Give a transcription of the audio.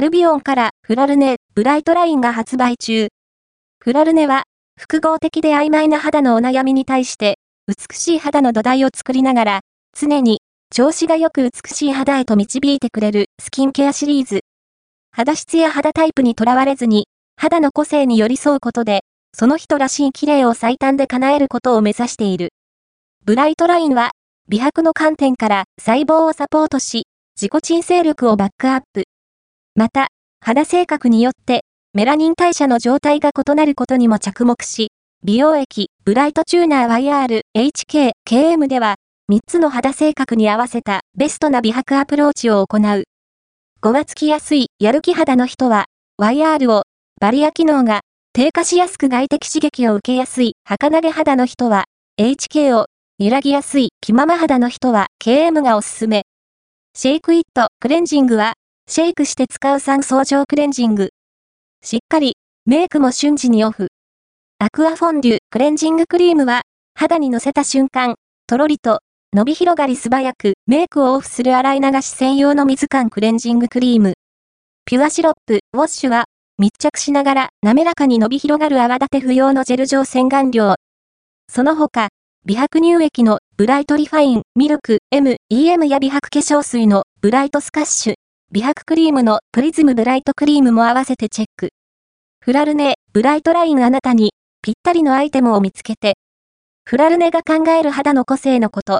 アルビオンからフラルネ、ブライトラインが発売中。フラルネは、複合的で曖昧な肌のお悩みに対して、美しい肌の土台を作りながら、常に、調子が良く美しい肌へと導いてくれるスキンケアシリーズ。肌質や肌タイプにとらわれずに、肌の個性に寄り添うことで、その人らしい綺麗を最短で叶えることを目指している。ブライトラインは、美白の観点から細胞をサポートし、自己鎮静力をバックアップ。また、肌性格によってメラニン代謝の状態が異なることにも着目し、美容液、ブライトチューナー YR、HK、KM では、3つの肌性格に合わせたベストな美白アプローチを行う。5がつきやすい、やる気肌の人は、YR を、バリア機能が、低下しやすく外的刺激を受けやすい、儚げ肌の人は、HK を、揺らぎやすい、気まま肌の人は、KM がおすすめ。シェイクイット、クレンジングは、シェイクして使う三層状クレンジング。しっかり、メイクも瞬時にオフ。アクアフォンデュ、クレンジングクリームは、肌にのせた瞬間、とろりと、伸び広がり素早く、メイクをオフする洗い流し専用の水感クレンジングクリーム。ピュアシロップ、ウォッシュは、密着しながら滑らかに伸び広がる泡立て不要のジェル状洗顔料。その他、美白乳液のブライトリファイン、ミルク、M、EM や美白化粧水のブライトスカッシュ、美白クリームのプリズムブライトクリームも合わせてチェック。フラルネ、ブライトラインあなたにぴったりのアイテムを見つけて。フラルネが考える肌の個性のこと。